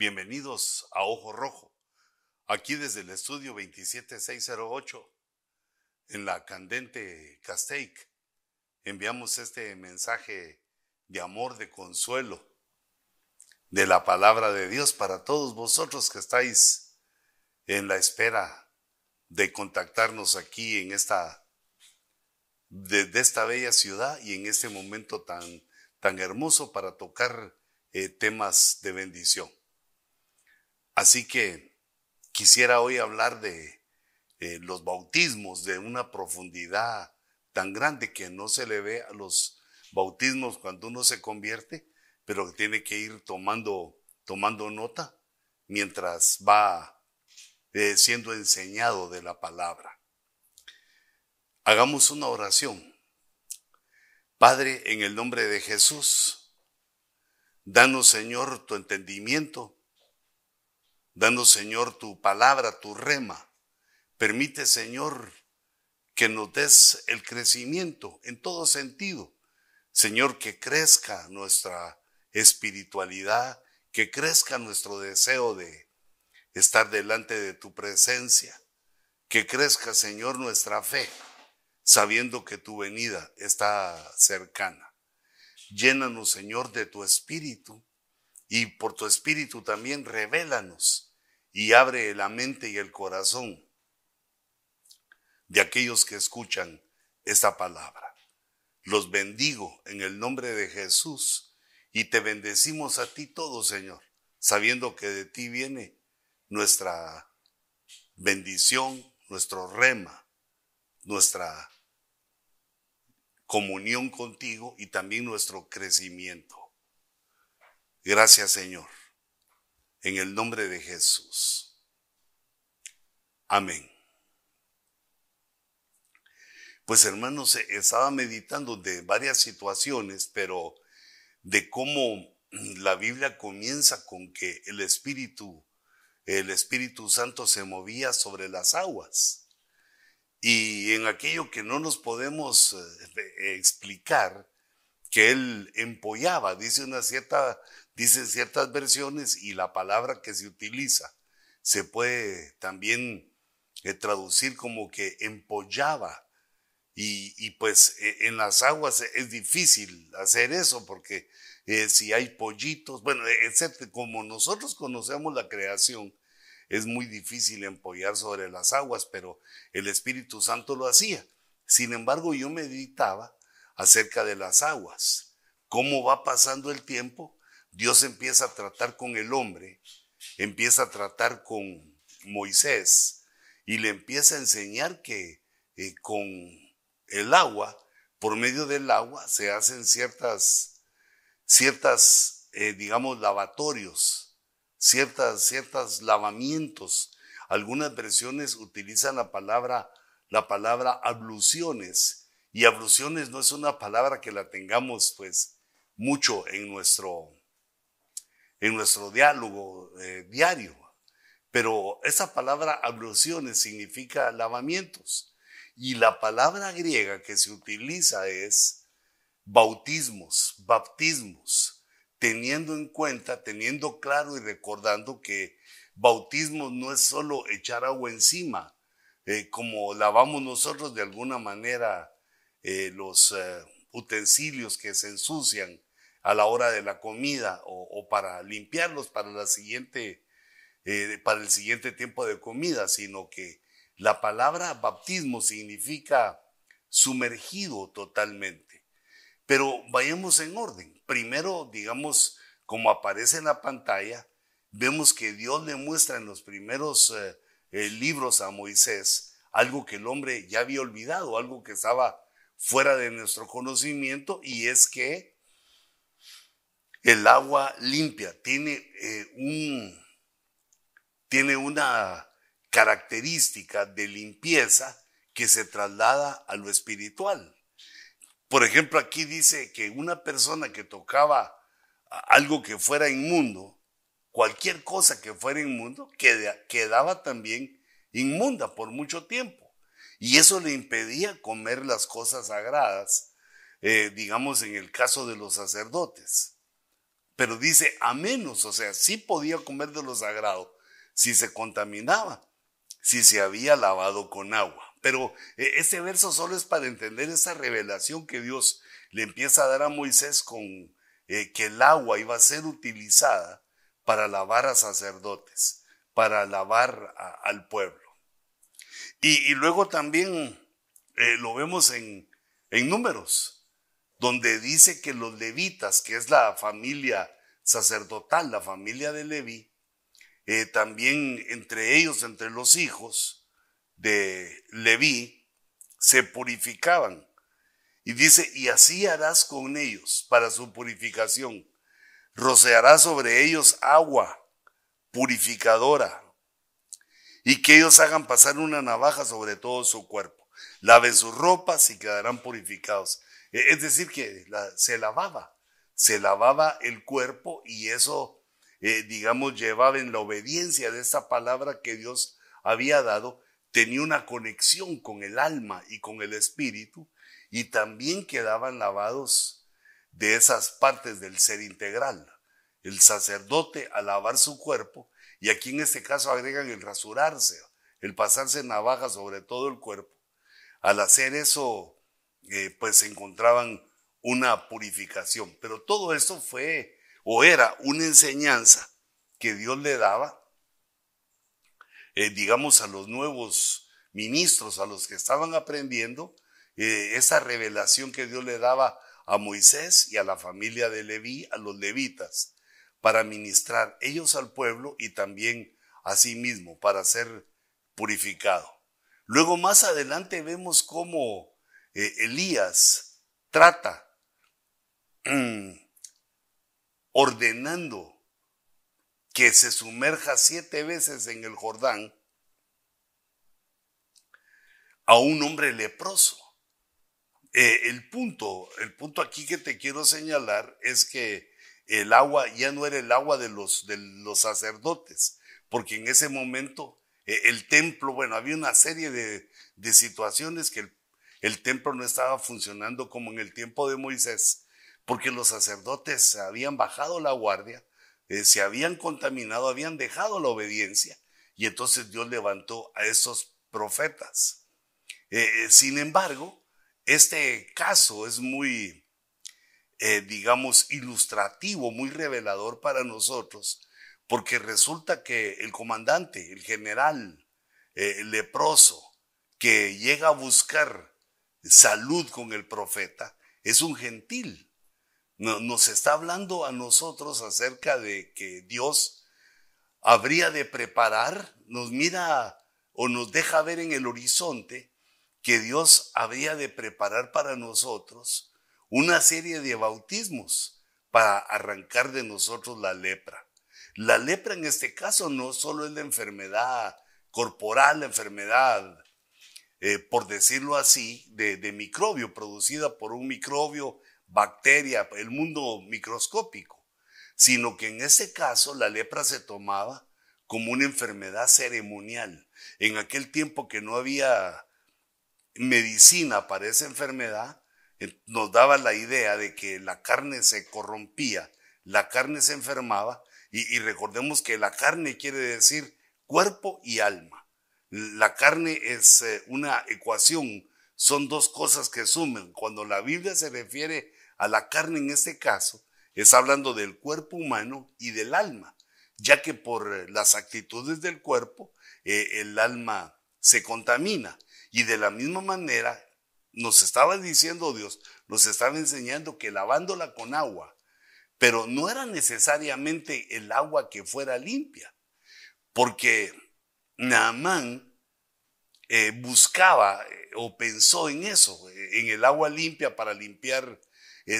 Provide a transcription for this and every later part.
Bienvenidos a Ojo Rojo, aquí desde el estudio 27608 en la candente Castaic. Enviamos este mensaje de amor, de consuelo, de la palabra de Dios para todos vosotros que estáis en la espera de contactarnos aquí en esta, esta bella ciudad y en este momento tan, tan hermoso para tocar eh, temas de bendición. Así que quisiera hoy hablar de eh, los bautismos de una profundidad tan grande que no se le ve a los bautismos cuando uno se convierte, pero que tiene que ir tomando, tomando nota mientras va eh, siendo enseñado de la palabra. Hagamos una oración. Padre, en el nombre de Jesús, danos Señor tu entendimiento Danos, Señor, tu palabra, tu rema. Permite, Señor, que nos des el crecimiento en todo sentido. Señor, que crezca nuestra espiritualidad, que crezca nuestro deseo de estar delante de tu presencia, que crezca, Señor, nuestra fe, sabiendo que tu venida está cercana. Llénanos, Señor, de tu espíritu y por tu espíritu también revélanos y abre la mente y el corazón de aquellos que escuchan esta palabra. Los bendigo en el nombre de Jesús y te bendecimos a ti todo, Señor, sabiendo que de ti viene nuestra bendición, nuestro rema, nuestra comunión contigo y también nuestro crecimiento. Gracias Señor. En el nombre de Jesús. Amén. Pues hermanos, estaba meditando de varias situaciones, pero de cómo la Biblia comienza con que el Espíritu, el Espíritu Santo se movía sobre las aguas. Y en aquello que no nos podemos eh, explicar, que él empollaba, dice una cierta dicen ciertas versiones y la palabra que se utiliza se puede también eh, traducir como que empollaba. Y, pues e, en las aguas es difícil hacer eso porque eh, si hay pollitos, bueno, excepto como nosotros conocemos la creación, es muy difícil empollar sobre las aguas, pero el Espíritu Santo lo hacía. Sin embargo, yo meditaba acerca de las aguas, cómo va pasando el tiempo Dios empieza a tratar con el hombre, empieza a tratar con Moisés y le empieza a enseñar que eh, con el agua, por medio del agua, se hacen ciertas, ciertas, eh, digamos, lavatorios, ciertas, ciertas lavamientos. Algunas versiones utilizan la palabra, la palabra abluciones, y abluciones no es una palabra que la tengamos, pues, mucho en nuestro, en nuestro diálogo eh, diario. Pero esa palabra abluciones significa lavamientos. Y la palabra griega que se utiliza es bautismos, baptismos, teniendo en cuenta, teniendo claro y recordando que bautismo no es solo echar agua encima, eh, como lavamos nosotros de alguna manera eh, los utensilios que se ensucian a la hora de la comida o, para limpiarlos para, la siguiente, eh, para el siguiente tiempo de comida, sino que la palabra baptismo significa sumergido totalmente. Pero vayamos en orden. Primero, digamos, como aparece en la pantalla, vemos que Dios le muestra en los primeros eh, eh, libros a Moisés algo que el hombre ya había olvidado, algo que estaba fuera de nuestro conocimiento, y es que el agua limpia tiene, eh, un, tiene una característica de limpieza que se traslada a lo espiritual. Por ejemplo, aquí dice que una persona que tocaba algo que fuera inmundo, cualquier cosa que fuera inmundo, quedaba también inmunda por mucho tiempo. Y eso le impedía comer las cosas sagradas, eh, digamos en el caso de los sacerdotes. Pero dice a menos, o sea, sí podía comer de lo sagrado si se contaminaba, si se había lavado con agua. Pero eh, este verso solo es para entender esa revelación que Dios le empieza a dar a Moisés con eh, que el agua iba a ser utilizada para lavar a sacerdotes, para lavar al pueblo. Y, luego también eh, lo vemos en, en números, donde dice que los levitas, que es la familia sacerdotal, la familia de Leví, también entre ellos, entre los hijos, de Leví se purificaban. Y dice, y así harás con ellos para su purificación. Rocearás sobre ellos agua purificadora y que ellos hagan pasar una navaja sobre todo su cuerpo. Laven sus ropas y quedarán purificados. E, es decir, que se lavaba, se lavaba el cuerpo y eso, eh, digamos, llevaba en la obediencia de esa palabra que Dios había dado, tenía una conexión con el alma y con el espíritu y también quedaban lavados de esas partes del ser integral. El sacerdote al lavar su cuerpo, y aquí en este caso agregan el rasurarse, el pasarse navaja sobre todo el cuerpo. Al hacer eso, eh, pues encontraban una purificación. Pero todo esto fue o era una enseñanza que Dios le daba eh, digamos, a los nuevos ministros, a los que estaban aprendiendo, eh, esa revelación que Dios le daba a Moisés y a la familia de Leví, a los levitas, para ministrar ellos al pueblo y también a sí mismo, para ser purificado. Luego más adelante vemos cómo eh, Elías trata mm, ordenando que se sumerja siete veces en el Jordán a un hombre leproso. Eh, el punto, el punto aquí que te quiero señalar es que el agua ya no era el agua de los, de los sacerdotes, porque en ese momento eh, el templo, bueno, había una serie de, situaciones que el, el templo no estaba funcionando como en el tiempo de Moisés, porque los sacerdotes habían bajado la guardia, eh, se habían contaminado, habían dejado la obediencia y entonces Dios levantó a esos profetas. Eh, eh, sin embargo, este caso es muy, digamos, ilustrativo, muy revelador para nosotros, porque resulta que el comandante, el general leproso, que llega a buscar salud con el profeta, es un gentil nos está hablando a nosotros acerca de que Dios habría de preparar, nos mira o nos deja ver en el horizonte que Dios habría de preparar para nosotros una serie de bautismos para arrancar de nosotros la lepra. La lepra en este caso no solo es la enfermedad corporal, la enfermedad, eh, por decirlo así, de, de microbio, producida por un microbio bacteria, el mundo microscópico, sino que en ese caso la lepra se tomaba como una enfermedad ceremonial. En aquel tiempo que no había medicina para esa enfermedad, eh, nos daba la idea de que la carne se corrompía, la carne se enfermaba, y, recordemos que la carne quiere decir cuerpo y alma. La carne es eh, una ecuación, son dos cosas que sumen. Cuando la Biblia se refiere a la carne en este caso, es hablando del cuerpo humano y del alma, ya que por eh, las actitudes del cuerpo eh, el alma se contamina. Y de la misma manera nos estaba diciendo Dios, nos estaba enseñando que lavándola con agua, pero no era necesariamente el agua que fuera limpia, porque Naamán eh, buscaba o pensó en eso, en el agua limpia para limpiar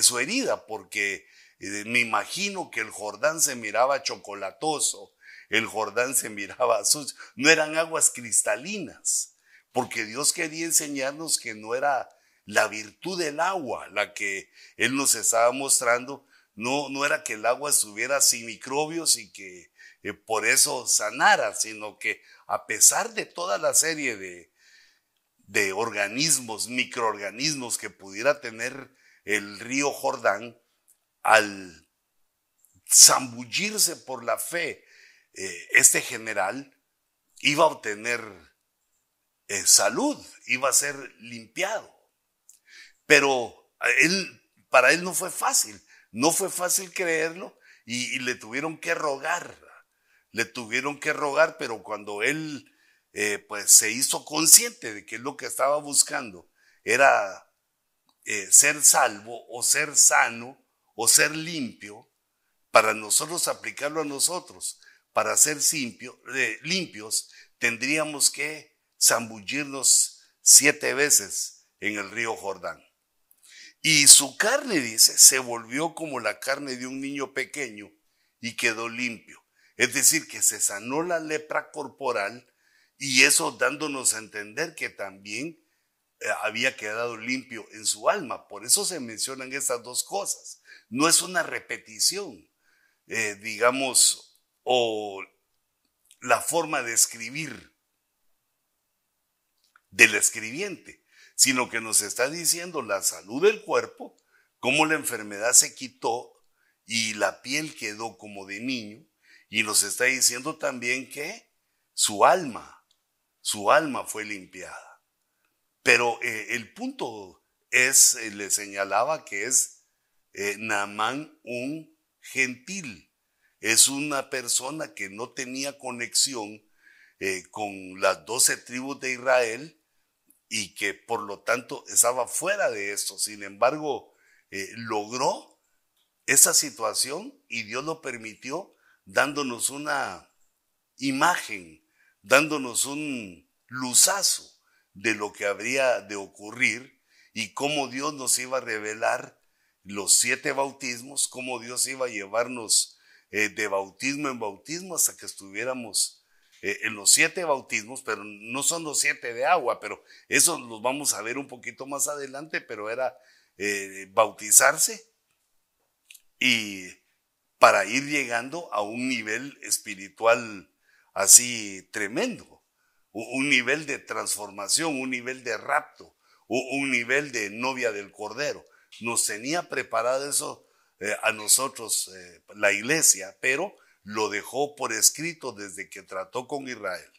su herida, porque eh, me imagino que el Jordán se miraba chocolatoso, el Jordán se miraba sucio, no eran aguas cristalinas, porque Dios quería enseñarnos que no era la virtud del agua la que Él nos estaba mostrando, no, no era que el agua estuviera sin microbios y que eh, por eso sanara, sino que a pesar de toda la serie de, de organismos, microorganismos que pudiera tener el río Jordán, al zambullirse por la fe, eh, este general iba a obtener eh, salud, iba a ser limpiado. Pero él, para él no fue fácil, no fue fácil creerlo y, le tuvieron que rogar, le tuvieron que rogar, pero cuando él eh, pues se hizo consciente de que lo que estaba buscando era ser salvo o ser sano o ser limpio, para nosotros aplicarlo a nosotros, para ser eh, limpios, tendríamos que zambullirnos siete veces en el río Jordán. Y su carne, dice, se volvió como la carne de un niño pequeño y quedó limpio. Es decir, que se sanó la lepra corporal y eso dándonos a entender que también eh, había quedado limpio en su alma. Por eso se mencionan estas dos cosas. No es una repetición, eh, digamos, o la forma de escribir del escribiente, sino que nos está diciendo la salud del cuerpo, cómo la enfermedad se quitó y la piel quedó como de niño, y nos está diciendo también que su alma, su alma fue limpiada. Pero eh, el punto es, eh, le señalaba que es eh, Naamán un gentil. Es una persona que no tenía conexión eh, con las doce tribus de Israel y que por lo tanto estaba fuera de esto. Sin embargo, logró esa situación y Dios lo permitió dándonos una imagen, dándonos un luzazo de lo que habría de ocurrir y cómo Dios nos iba a revelar los siete bautismos, cómo Dios iba a llevarnos eh, de bautismo en bautismo hasta que estuviéramos eh, en los siete bautismos, pero no son los siete de agua, pero eso los vamos a ver un poquito más adelante, pero era eh, bautizarse y para ir llegando a un nivel espiritual así tremendo, un nivel de transformación, un nivel de rapto, un nivel de novia del Cordero nos tenía preparado eso eh, a nosotros, eh, la iglesia, pero lo dejó por escrito desde que trató con Israel.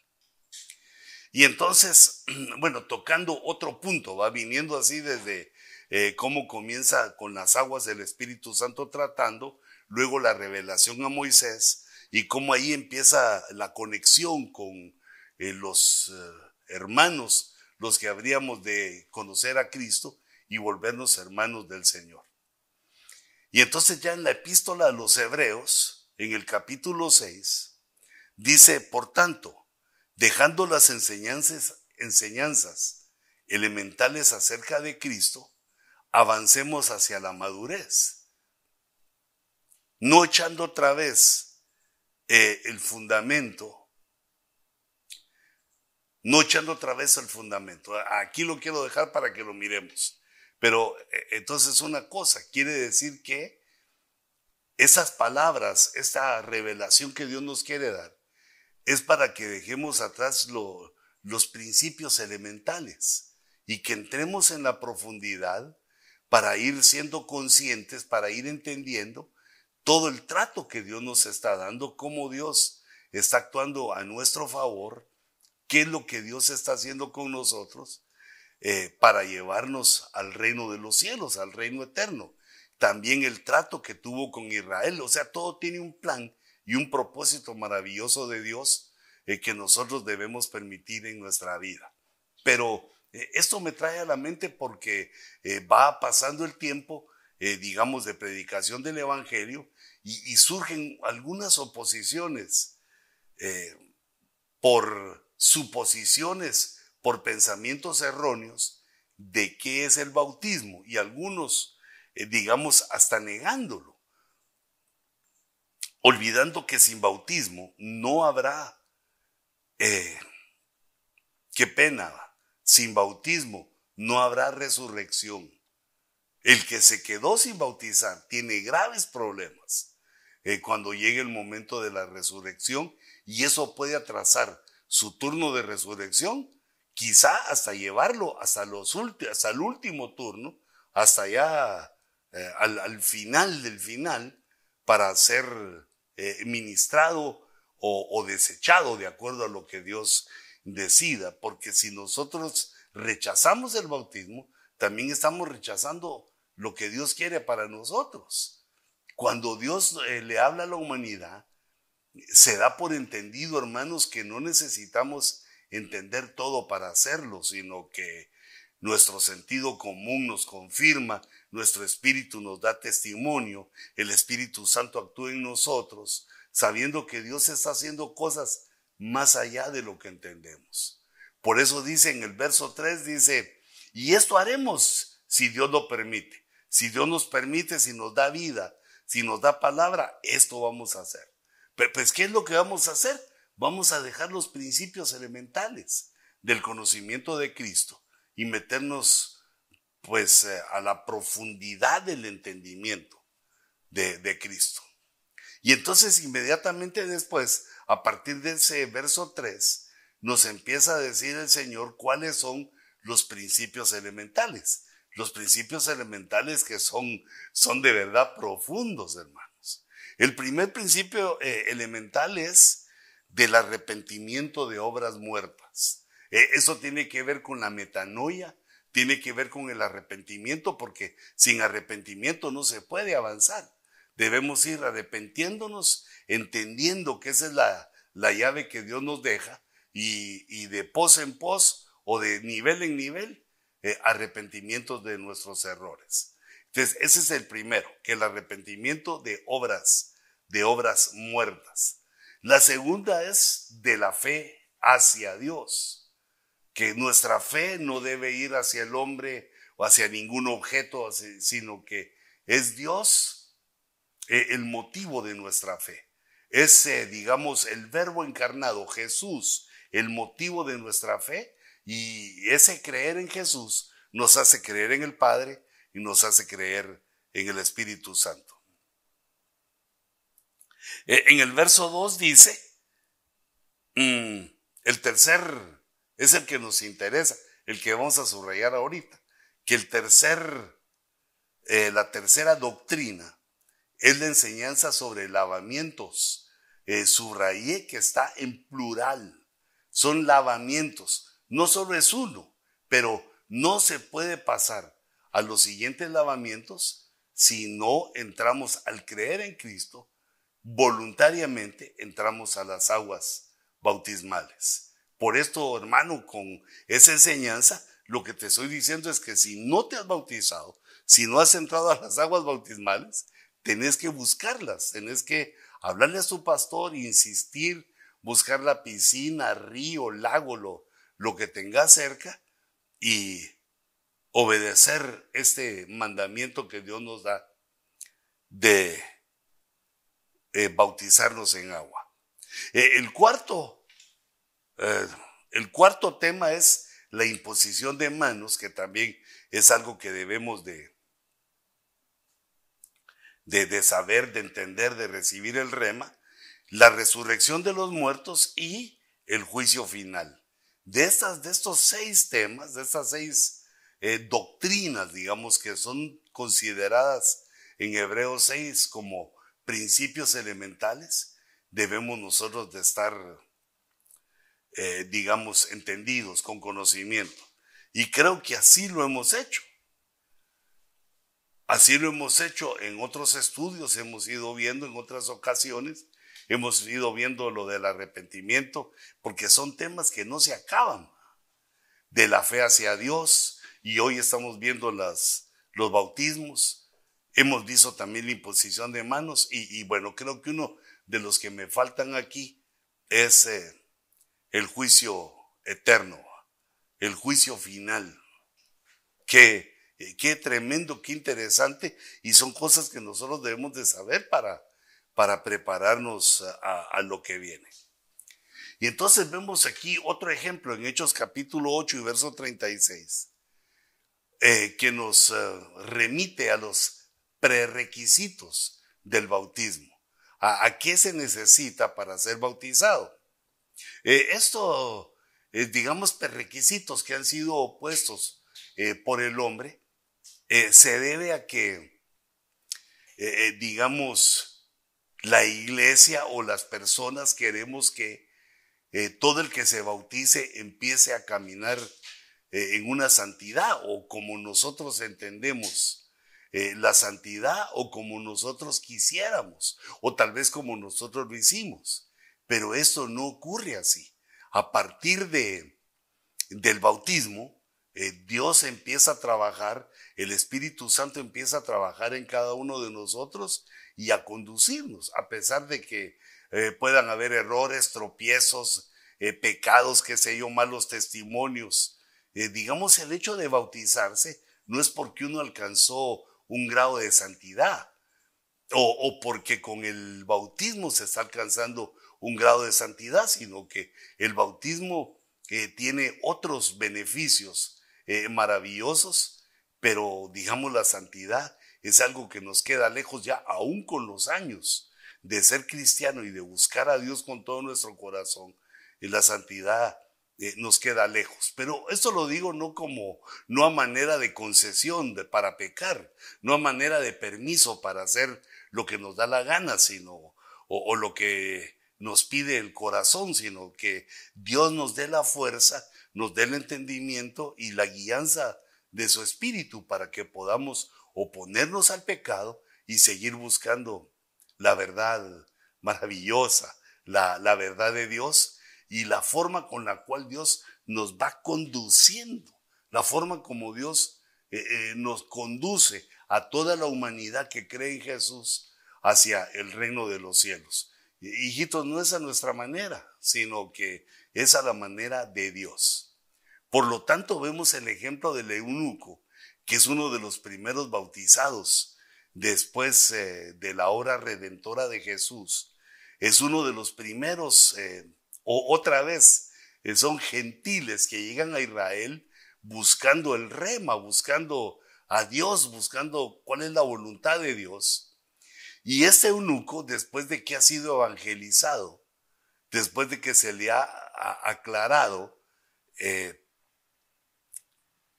Y entonces, bueno, tocando otro punto, va viniendo así desde eh, cómo comienza con las aguas del Espíritu Santo tratando, luego la revelación a Moisés y cómo ahí empieza la conexión con los hermanos, los que habríamos de conocer a Cristo, y volvernos hermanos del Señor. Y entonces ya en la epístola a los Hebreos, en el capítulo 6, dice, por tanto, dejando las enseñanzas, enseñanzas elementales acerca de Cristo, avancemos hacia la madurez, no echando otra vez eh, el fundamento, no echando otra vez el fundamento. Aquí lo quiero dejar para que lo miremos. Pero eh, entonces una cosa, quiere decir que esas palabras, esta revelación que Dios nos quiere dar, es para que dejemos atrás los principios elementales y que entremos en la profundidad para ir siendo conscientes, para ir entendiendo todo el trato que Dios nos está dando, cómo Dios está actuando a nuestro favor, qué es lo que Dios está haciendo con nosotros eh, para llevarnos al reino de los cielos, al reino eterno. También el trato que tuvo con Israel, o sea, todo tiene un plan y un propósito maravilloso de Dios eh, que nosotros debemos permitir en nuestra vida. Pero eh, esto me trae a la mente porque va pasando el tiempo, digamos, de predicación del Evangelio y, surgen algunas oposiciones por suposiciones por pensamientos erróneos de qué es el bautismo y algunos, eh, digamos, hasta negándolo, olvidando que sin bautismo no habrá, eh, qué pena, sin bautismo no habrá resurrección. El que se quedó sin bautizar tiene graves problemas eh, cuando llegue el momento de la resurrección y eso puede atrasar su turno de resurrección quizá hasta llevarlo hasta, los hasta el último turno, hasta ya eh, al, final del final, para ser eh, ministrado o, o desechado de acuerdo a lo que Dios decida, porque si nosotros rechazamos el bautismo, también estamos rechazando lo que Dios quiere para nosotros. Cuando Dios eh, le habla a la humanidad, se da por entendido, hermanos, que no necesitamos entender todo para hacerlo, sino que nuestro sentido común nos confirma, nuestro espíritu nos da testimonio, el Espíritu Santo actúa en nosotros, sabiendo que Dios está haciendo cosas más allá de lo que entendemos. Por eso dice en el verso 3, dice, y esto haremos si Dios lo permite. Si Dios nos permite, si nos da vida, si nos da palabra, esto vamos a hacer. Pero pues, ¿qué es lo que vamos a hacer? Vamos a dejar los principios elementales del conocimiento de Cristo y meternos pues eh, a la profundidad del entendimiento de, de Cristo. Y entonces inmediatamente después, a partir de ese verso 3, nos empieza a decir el Señor cuáles son los principios elementales. Los principios elementales que son, son de verdad profundos, hermanos. El primer principio eh, elemental es del arrepentimiento de obras muertas. Eh, eso tiene que ver con la metanoia, tiene que ver con el arrepentimiento, porque sin arrepentimiento no se puede avanzar. Debemos ir arrepentiéndonos, entendiendo que esa es la, la llave que Dios nos deja y, y de pos en pos o de nivel en nivel, eh, de nuestros errores. Entonces, ese es el primero, que el arrepentimiento de obras, de obras muertas. La segunda es de la fe hacia Dios, que nuestra fe no debe ir hacia el hombre o hacia ningún objeto, sino que es Dios eh, el motivo de nuestra fe. Es, digamos, el verbo encarnado, Jesús, el motivo de nuestra fe y ese creer en Jesús nos hace creer en el Padre y nos hace creer en el Espíritu Santo. E, en el verso 2 dice, mm, el tercer es el que nos interesa, el que vamos a subrayar ahorita, que el tercer, eh, la tercera doctrina es la enseñanza sobre lavamientos. Eh, subrayé que está en plural, son lavamientos no solo es uno, pero no se puede pasar a los siguientes lavamientos si no entramos al creer en Cristo, voluntariamente entramos a las aguas bautismales. Por esto, hermano, con esa enseñanza, lo que te estoy diciendo es que si no te has bautizado, si no has entrado a las aguas bautismales, tenés que buscarlas, tenés que hablarle a tu pastor, insistir, buscar la piscina, río, lago, lo, lo que tenga cerca y obedecer este mandamiento que Dios nos da de eh, bautizarnos en agua. Eh, el cuarto, eh, el cuarto tema es la imposición de manos, que también es algo que debemos de, de, de saber, de entender, de recibir el rema, la resurrección de los muertos y el juicio final de, de estos seis temas, de estas seis eh, doctrinas, digamos, que son consideradas en Hebreos 6 como principios elementales, debemos nosotros de estar, eh, digamos, entendidos, con conocimiento. Y creo que así lo hemos hecho. Así lo hemos hecho en otros estudios, hemos ido viendo en otras ocasiones Hemos ido viendo lo del arrepentimiento, porque son temas que no se acaban. De la fe hacia Dios, y hoy estamos viendo las, los bautismos. Hemos visto también la imposición de manos, y, bueno, creo que uno de los que me faltan aquí es eh, el juicio eterno, el juicio final. Qué, qué tremendo, qué interesante, y son cosas que nosotros debemos de saber para para prepararnos a, lo que viene. Y entonces vemos aquí otro ejemplo en Hechos capítulo 8 y verso 36, eh, que nos eh, remite a los prerequisitos del bautismo. ¿A, qué se necesita para ser bautizado? Eh, esto, digamos, prerequisitos que han sido opuestos por el hombre, se debe a que, digamos, la iglesia o las personas queremos que eh, todo el que se bautice empiece a caminar eh, en una santidad o como nosotros entendemos eh, la santidad o como nosotros quisiéramos o tal vez como nosotros lo hicimos. Pero esto no ocurre así. A partir de, del bautismo, Dios empieza a trabajar, el Espíritu Santo empieza a trabajar en cada uno de nosotros y a conducirnos, a pesar de que eh, puedan haber errores, tropiezos, eh, pecados, qué sé yo, malos testimonios. Eh, digamos, el hecho de bautizarse no es porque uno alcanzó un grado de santidad o, o porque con el bautismo se está alcanzando un grado de santidad, sino que el bautismo tiene otros beneficios maravillosos, pero digamos la santidad es algo que nos queda lejos ya aún con los años de ser cristiano y de buscar a Dios con todo nuestro corazón. Y la santidad eh, nos queda lejos. Pero esto lo digo no como, no a manera de concesión para pecar, no a manera de permiso para hacer lo que nos da la gana, sino, o, o lo que nos pide el corazón, sino que Dios nos dé la fuerza, nos dé el entendimiento y la guianza de su espíritu para que podamos oponernos al pecado y seguir buscando la verdad maravillosa, la, la verdad de Dios y la forma con la cual Dios nos va conduciendo, la forma como Dios eh, eh, nos conduce a toda la humanidad que cree en Jesús hacia el reino de los cielos. Hijitos, no es a nuestra manera, sino que es a la manera de Dios. Por lo tanto, vemos el ejemplo del eunuco que es uno de los primeros bautizados después eh, de la hora redentora de Jesús. Es uno de los primeros, eh, o otra vez, eh, son gentiles que llegan a Israel buscando el rema, buscando a Dios, buscando cuál es la voluntad de Dios. Y este eunuco, después de que ha sido evangelizado, después de que se le ha, aclarado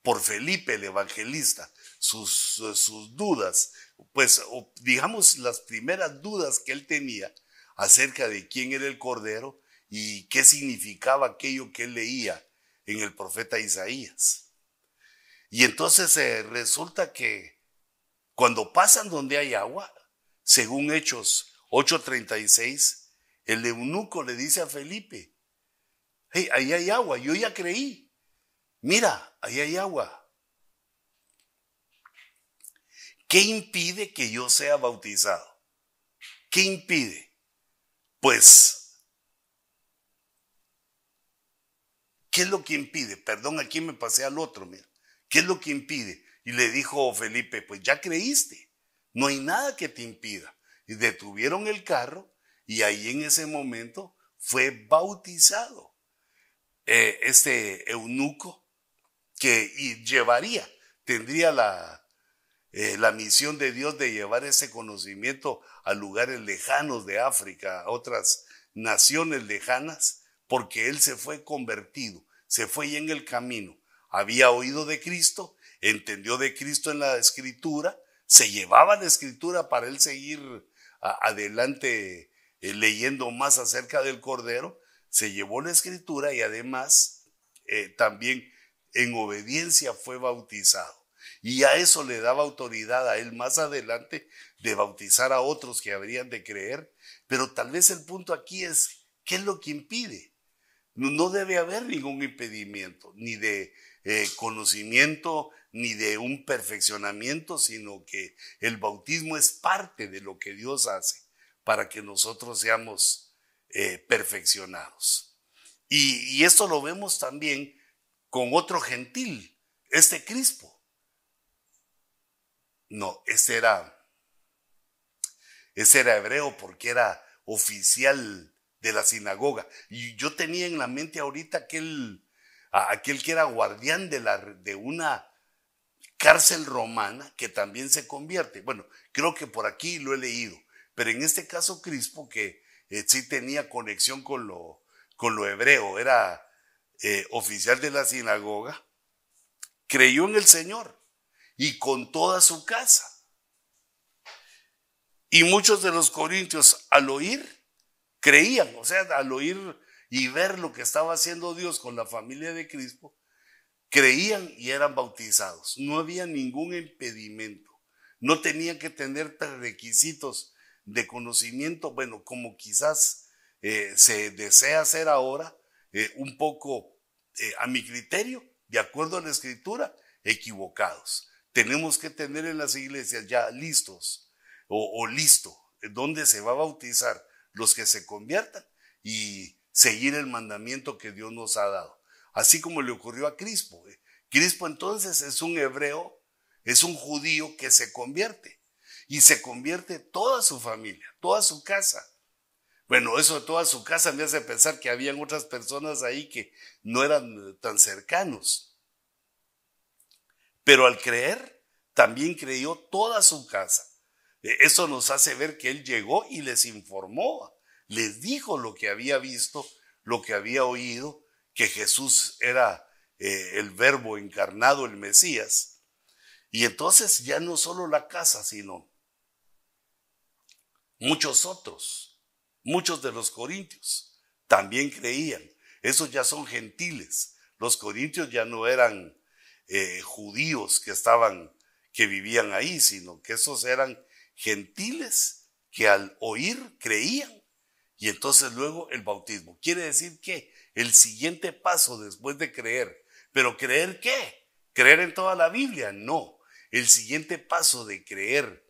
por Felipe el evangelista sus, sus dudas, pues digamos las primeras dudas que él tenía acerca de quién era el Cordero y qué significaba aquello que él leía en el profeta Isaías. Y entonces eh, resulta que cuando pasan donde hay agua, según Hechos 8:36, el eunuco le dice a Felipe, hey, ahí hay agua, yo ya creí, mira, ahí hay agua. ¿Qué impide que yo sea bautizado? ¿Qué impide? Pues, ¿qué es lo que impide? Perdón, aquí me pasé al otro, mira. ¿Qué es lo que impide? Y le dijo Felipe, pues ya creíste, no hay nada que te impida. Y detuvieron el carro y ahí en ese momento fue bautizado. Eh, este eunuco que llevaría, tendría la, eh, la misión de Dios de llevar ese conocimiento a lugares lejanos de África, a otras naciones lejanas, porque él se fue convertido, se fue ya en el camino, había oído de Cristo, entendió de Cristo en la escritura, se llevaba la escritura para él seguir adelante eh, leyendo más acerca del Cordero, se llevó la escritura y además eh, también en obediencia fue bautizado. Y a eso le daba autoridad a él más adelante de bautizar a otros que habrían de creer. Pero tal vez el punto aquí es, ¿qué es lo que impide? No debe haber ningún impedimento, ni de eh, conocimiento, ni de un perfeccionamiento, sino que el bautismo es parte de lo que Dios hace para que nosotros seamos eh, perfeccionados. y esto lo vemos también con otro gentil, este Crispo. No, ese era, ese era hebreo porque era oficial de la sinagoga. Y yo tenía en la mente ahorita aquel, aquel que era guardián de, la, de una cárcel romana que también se convierte. Bueno, creo que por aquí lo he leído, pero en este caso Crispo, que eh, sí tenía conexión con lo, con lo hebreo, era eh, oficial de la sinagoga, creyó en el Señor y con toda su casa. Y muchos de los corintios al oír, creían, o sea, al oír y ver lo que estaba haciendo Dios con la familia de Cristo, creían y eran bautizados. No había ningún impedimento. No tenían que tener requisitos de conocimiento, bueno, como quizás eh, se desea hacer ahora, eh, un poco eh, a mi criterio, de acuerdo a la escritura, equivocados. Tenemos que tener en las iglesias ya listos o, o listo, donde se va a bautizar los que se conviertan y seguir el mandamiento que Dios nos ha dado. Así como le ocurrió a Crispo. Crispo entonces es un hebreo, es un judío que se convierte y se convierte toda su familia, toda su casa. Bueno, eso de toda su casa me hace pensar que habían otras personas ahí que no eran tan cercanos. Pero al creer, también creyó toda su casa. E, eso nos hace ver que él llegó y les informó, les dijo lo que había visto, lo que había oído, que Jesús era eh, el verbo encarnado, el Mesías. Y entonces ya no solo la casa, sino muchos otros, muchos de los corintios también creían. Esos ya son gentiles. Los corintios ya no eran eh, judíos que estaban, que vivían ahí, sino que esos eran gentiles que al oír creían. Y entonces luego el bautismo. Quiere decir que el siguiente paso después de creer, pero creer qué? Creer en toda la Biblia, no. El siguiente paso de creer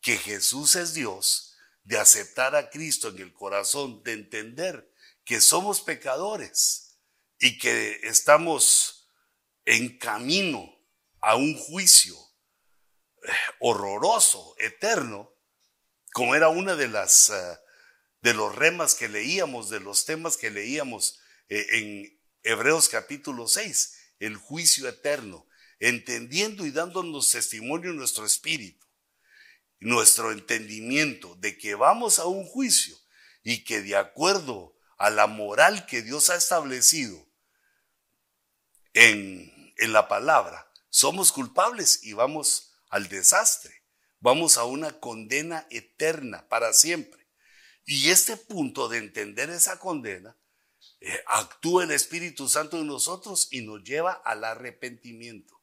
que Jesús es Dios, de aceptar a Cristo en el corazón, de entender que somos pecadores y que estamos en camino a un juicio horroroso, eterno, como era una de las eh, de los remas que leíamos, de los temas que leíamos eh, en Hebreos capítulo 6, el juicio eterno, entendiendo y dándonos testimonio en nuestro espíritu, nuestro entendimiento de que vamos a un juicio y que de acuerdo a la moral que Dios ha establecido en, en la palabra, somos culpables y vamos al desastre. Vamos a una condena eterna para siempre. Y este punto de entender esa condena, eh, actúa el Espíritu Santo en nosotros y nos lleva al arrepentimiento.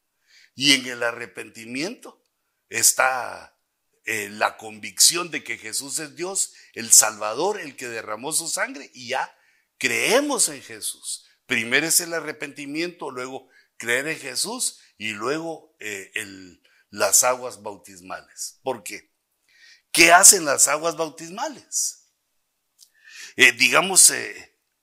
Y en el arrepentimiento está eh, la convicción de que Jesús es Dios, el Salvador, el que derramó su sangre, y ya creemos en Jesús. Primero es el arrepentimiento, luego creer en Jesús y luego eh, las aguas bautismales. ¿Por qué? ¿Qué hacen las aguas bautismales? Eh, digamos,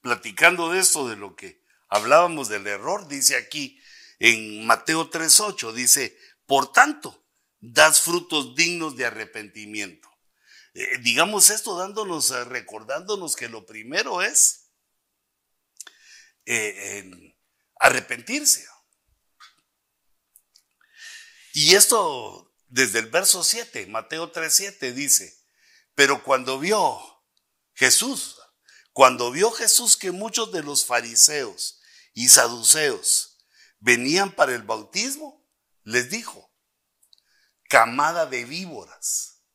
platicando de esto, de lo que hablábamos del error, dice aquí en Mateo 3.8, dice, por tanto, das frutos dignos de arrepentimiento. Eh, digamos esto dándonos, recordándonos que lo primero es arrepentirse. Y esto desde el verso 7, Mateo 3:7 dice, pero cuando vio Jesús, cuando vio Jesús que muchos de los fariseos y saduceos venían para el bautismo, les dijo, camada de víboras.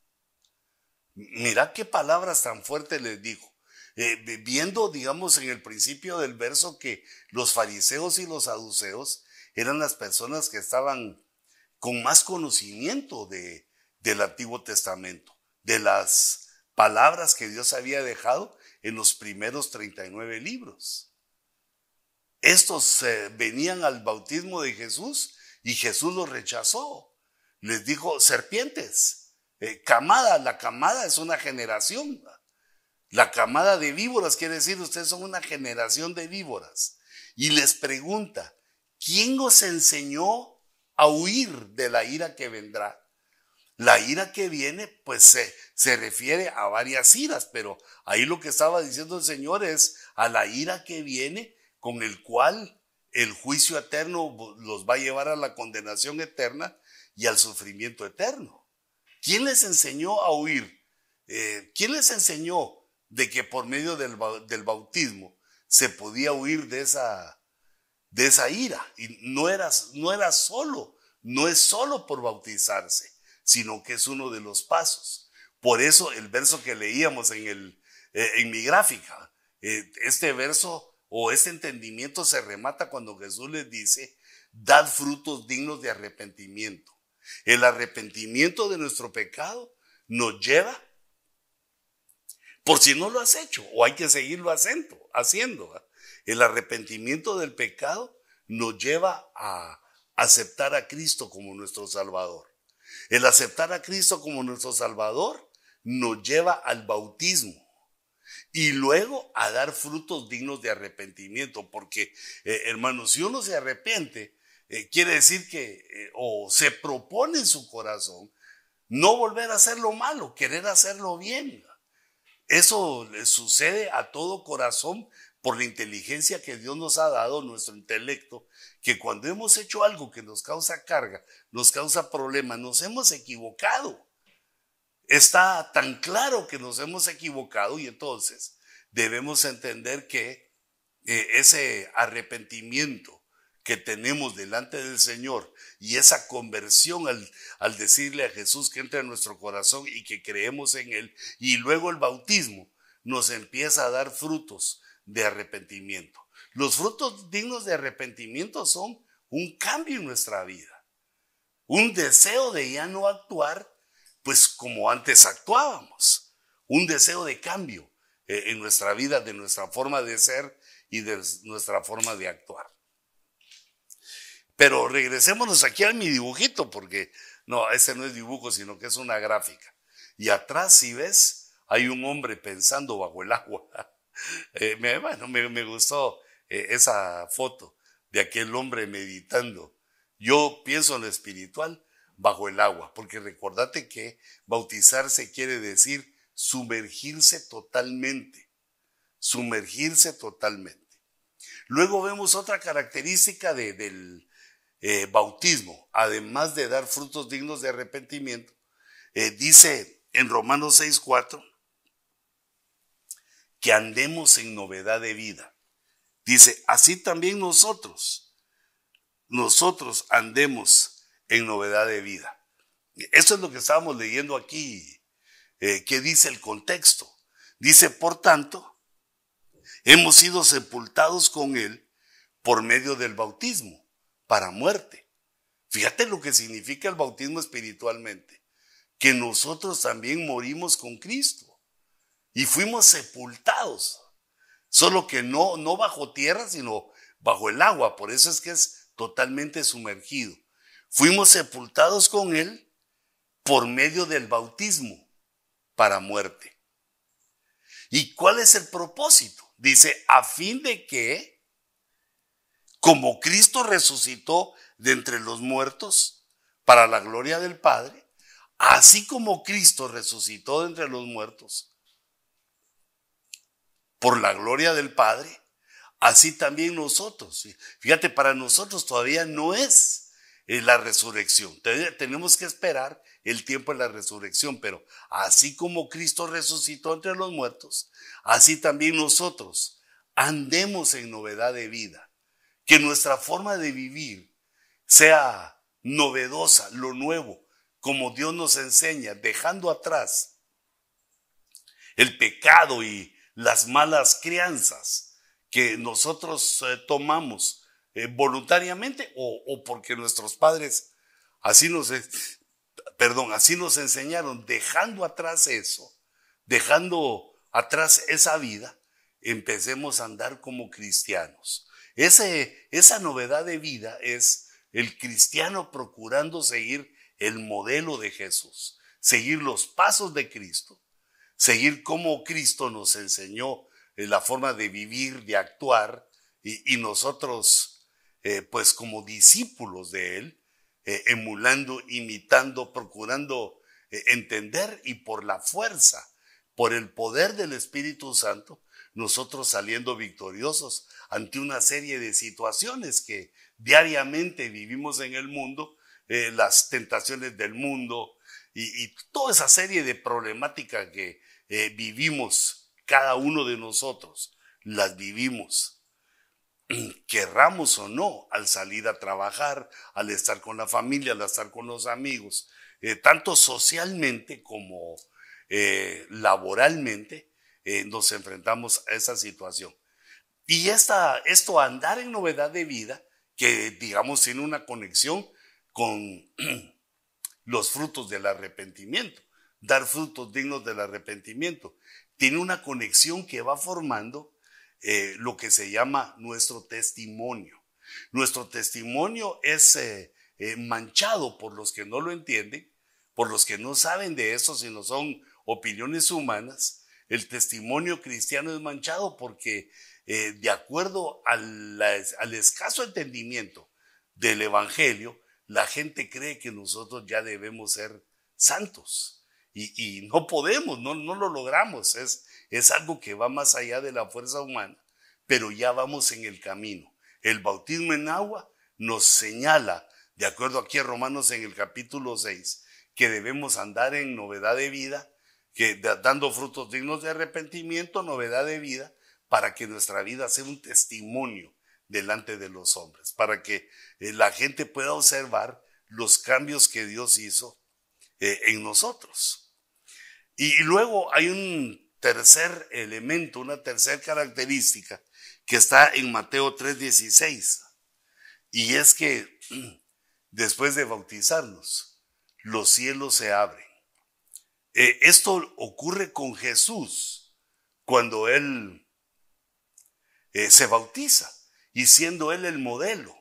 Mira qué palabras tan fuertes les dijo. Eh, viendo, digamos, en el principio del verso que los fariseos y los saduceos eran las personas que estaban con más conocimiento de, del Antiguo Testamento, de las palabras que Dios había dejado en los primeros 39 libros. Estos eh, venían al bautismo de Jesús y Jesús los rechazó. Les dijo, serpientes, eh, camada, la camada es una generación. La camada de víboras quiere decir, ustedes son una generación de víboras. Y les pregunta, ¿quién os enseñó a huir de la ira que vendrá. La ira que viene, pues se, se refiere a varias iras, pero ahí lo que estaba diciendo el Señor es a la ira que viene con el cual el juicio eterno los va a llevar a la condenación eterna y al sufrimiento eterno. ¿Quién les enseñó a huir? Eh, ¿Quién les enseñó de que por medio del, bautismo se podía huir de esa, ira. Y no era, solo, no es solo por bautizarse, sino que es uno de los pasos. Por eso el verso que leíamos en, eh, mi gráfica, eh, este verso o este entendimiento se remata cuando Jesús les dice, dad frutos dignos de arrepentimiento. El arrepentimiento de nuestro pecado nos lleva, por si no lo has hecho, o hay que seguirlo haciendo, haciendo. El arrepentimiento del pecado nos lleva a aceptar a Cristo como nuestro Salvador. El aceptar a Cristo como nuestro Salvador nos lleva al bautismo y luego a dar frutos dignos de arrepentimiento, porque eh, hermanos, si uno se arrepiente, eh, quiere decir que eh, o se propone en su corazón no volver a hacer lo malo, querer hacerlo bien. Eso le sucede a todo corazón por la inteligencia que Dios nos ha dado, nuestro intelecto, que cuando hemos hecho algo que nos causa carga, nos causa problemas, nos hemos equivocado. Está tan claro que nos hemos equivocado y entonces debemos entender que eh, ese arrepentimiento que tenemos delante del Señor y esa conversión al, al decirle a Jesús que entre en nuestro corazón y que creemos en Él y luego el bautismo nos empieza a dar frutos de arrepentimiento. Los frutos dignos de arrepentimiento son un cambio en nuestra vida, un deseo de ya no actuar pues como antes actuábamos, un deseo de cambio eh, en nuestra vida, de nuestra forma de ser y de nuestra forma de actuar. Pero regresémonos aquí a mi dibujito, porque no, ese no es dibujo, sino que es una gráfica. Y atrás, si ves, hay un hombre pensando bajo el agua. Eh, me, bueno, me, gustó eh, esa foto de aquel hombre meditando. Yo pienso en lo espiritual bajo el agua, porque recordate que bautizarse quiere decir sumergirse totalmente, sumergirse totalmente. Luego vemos otra característica del eh, bautismo, además de dar frutos dignos de arrepentimiento, dice en Romanos 6:4 que andemos en novedad de vida. Dice, así también nosotros, nosotros andemos en novedad de vida. Eso es lo que estábamos leyendo aquí. Eh, ¿Qué dice el contexto? Dice, por tanto, hemos sido sepultados con Él por medio del bautismo para muerte. Fíjate lo que significa el bautismo espiritualmente, que nosotros también morimos con Cristo y fuimos sepultados. Solo que no, no bajo tierra, sino bajo el agua. Por eso es que es totalmente sumergido. Fuimos sepultados con Él por medio del bautismo para muerte. ¿Y cuál es el propósito? Dice, a fin de que, como Cristo resucitó de entre los muertos para la gloria del Padre, así como Cristo resucitó de entre los muertos por la gloria del Padre, así también nosotros. Fíjate, para nosotros todavía no es eh, la resurrección. Tenemos que esperar el tiempo de la resurrección, pero así como Cristo resucitó entre los muertos, así también nosotros andemos en novedad de vida. Que nuestra forma de vivir sea novedosa, lo nuevo, como Dios nos enseña, dejando atrás el pecado y las malas crianzas que nosotros eh, tomamos eh, voluntariamente o, porque nuestros padres así nos, perdón, así nos enseñaron, dejando atrás eso, dejando atrás esa vida, empecemos a andar como cristianos. Ese, esa novedad de vida es el cristiano procurando seguir el modelo de Jesús, seguir los pasos de Cristo seguir como Cristo nos enseñó eh, la forma de vivir, de actuar, y, nosotros, eh, pues como discípulos de Él, eh, emulando, imitando, procurando entender y por la fuerza, por el poder del Espíritu Santo, nosotros saliendo victoriosos ante una serie de situaciones que diariamente vivimos en el mundo, las tentaciones del mundo, y, toda esa serie de problemáticas que eh, vivimos, cada uno de nosotros, las vivimos. Querramos o no, al salir a trabajar, al estar con la familia, al estar con los amigos, eh, tanto socialmente como eh, laboralmente, eh, nos enfrentamos a esa situación. Y esta, esto, andar en novedad de vida, que digamos tiene una conexión con los frutos del arrepentimiento, dar frutos dignos del arrepentimiento, tiene una conexión que va formando eh, lo que se llama nuestro testimonio. Nuestro testimonio es eh, manchado por los que no lo entienden, por los que no saben de eso, sino son opiniones humanas. El testimonio cristiano es manchado porque de acuerdo al, escaso entendimiento del Evangelio, la gente cree que nosotros ya debemos ser santos. Y, no podemos, no, no lo logramos. Es, es algo que va más allá de la fuerza humana, pero ya vamos en el camino. El bautismo en agua nos señala, de acuerdo aquí a Romanos en el capítulo 6, que debemos andar en novedad de vida, que dando frutos dignos de arrepentimiento, novedad de vida, para que nuestra vida sea un testimonio delante de los hombres, para que eh, la gente pueda observar los cambios que Dios hizo eh, en nosotros. Y luego hay un tercer elemento, una tercera característica que está en Mateo 3:16. Y es que después de bautizarnos, los cielos se abren. Eh, esto ocurre con Jesús cuando Él se bautiza y siendo Él el modelo.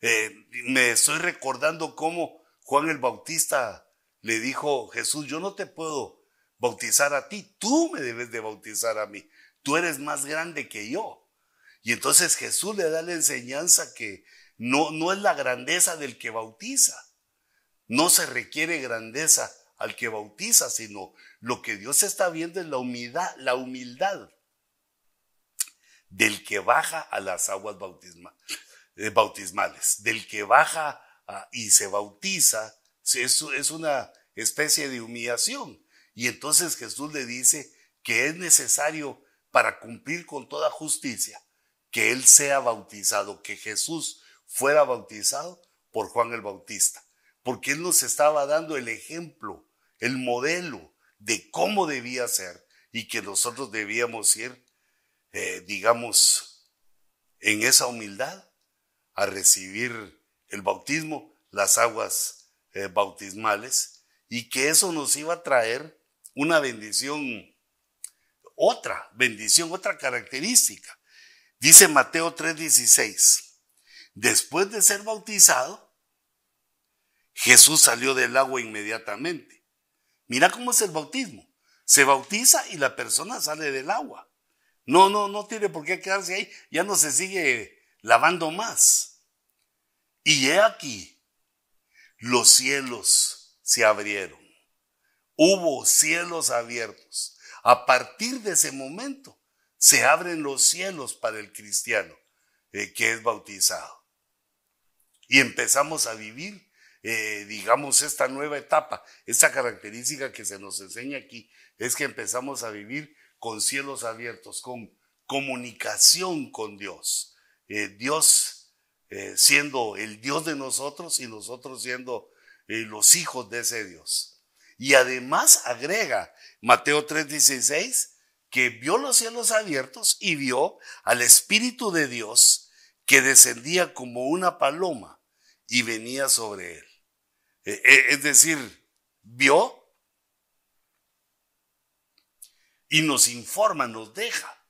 Eh, me estoy recordando cómo Juan el Bautista le dijo, Jesús, yo no te puedo bautizar a ti, tú me debes de bautizar a mí, tú eres más grande que yo. Y entonces Jesús le da la enseñanza que no, no es la grandeza del que bautiza, no se requiere grandeza al que bautiza, sino lo que Dios está viendo es la humildad, la humildad del que baja a las aguas eh, bautismales, del que baja y se bautiza, es, es una especie de humillación. Y entonces Jesús le dice que es necesario para cumplir con toda justicia que Él sea bautizado, que Jesús fuera bautizado por Juan el Bautista, porque Él nos estaba dando el ejemplo, el modelo de cómo debía ser y que nosotros debíamos ir eh, digamos, en esa humildad a recibir el bautismo, las aguas eh, bautismales, y que eso nos iba a traer una bendición, otra bendición, otra característica. Dice Mateo 3:16, después de ser bautizado, Jesús salió del agua inmediatamente. Mira cómo es el bautismo. Se bautiza y la persona sale del agua. No, no, no tiene por qué quedarse ahí. Ya no se sigue lavando más. Y he aquí, los cielos se abrieron. Hubo cielos abiertos. A partir de ese momento se abren los cielos para el cristiano eh, que es bautizado. Y empezamos a vivir, eh, digamos, esta nueva etapa. Esta característica que se nos enseña aquí es que empezamos a vivir con cielos abiertos, con comunicación con Dios. Eh, Dios eh, siendo el Dios de nosotros y nosotros siendo los hijos de ese Dios. Y además agrega Mateo 3:16 que vio los cielos abiertos y vio al Espíritu de Dios que descendía como una paloma y venía sobre él. Es decir, vio y nos informa, nos deja.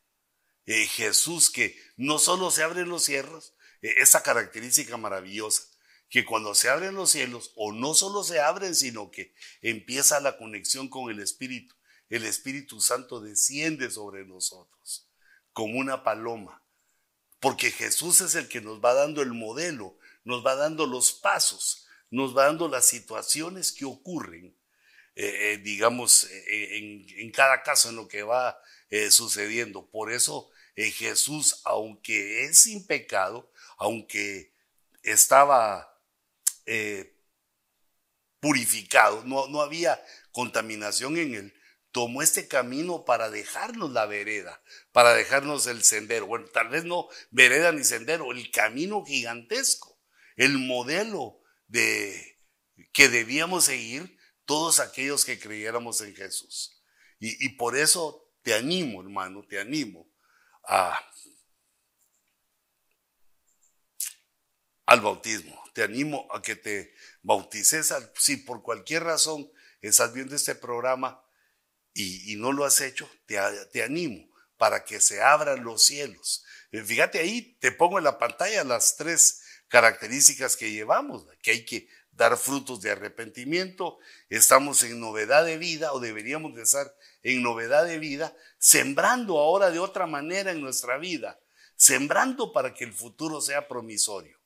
Eh, Jesús que no solo se abren los cielos, eh, esa característica maravillosa, que cuando se abren los cielos, o no solo se abren, sino que empieza la conexión con el Espíritu. El Espíritu Santo desciende sobre nosotros como una paloma, porque Jesús es el que nos va dando el modelo, nos va dando los pasos, nos va dando las situaciones que ocurren eh, eh, digamos, eh, en, cada caso en lo que va sucediendo. Por eso Jesús, aunque es sin pecado, aunque estaba purificado, no, no había contaminación en él, tomó este camino para dejarnos la vereda, para dejarnos el sendero. Bueno, tal vez no vereda ni sendero, el camino gigantesco, el modelo de que debíamos seguir todos aquellos que creyéramos en Jesús. Y, por eso te animo, hermano, te animo al bautismo. Te animo a que te bautices. Si por cualquier razón estás viendo este programa y, no lo has hecho, te, te animo para que se abran los cielos. Eh, fíjate ahí, te pongo en la pantalla las tres características que llevamos, que hay que dar frutos de arrepentimiento, estamos en novedad de vida o deberíamos de estar en novedad de vida, sembrando ahora de otra manera en nuestra vida, sembrando para que el futuro sea promisorio.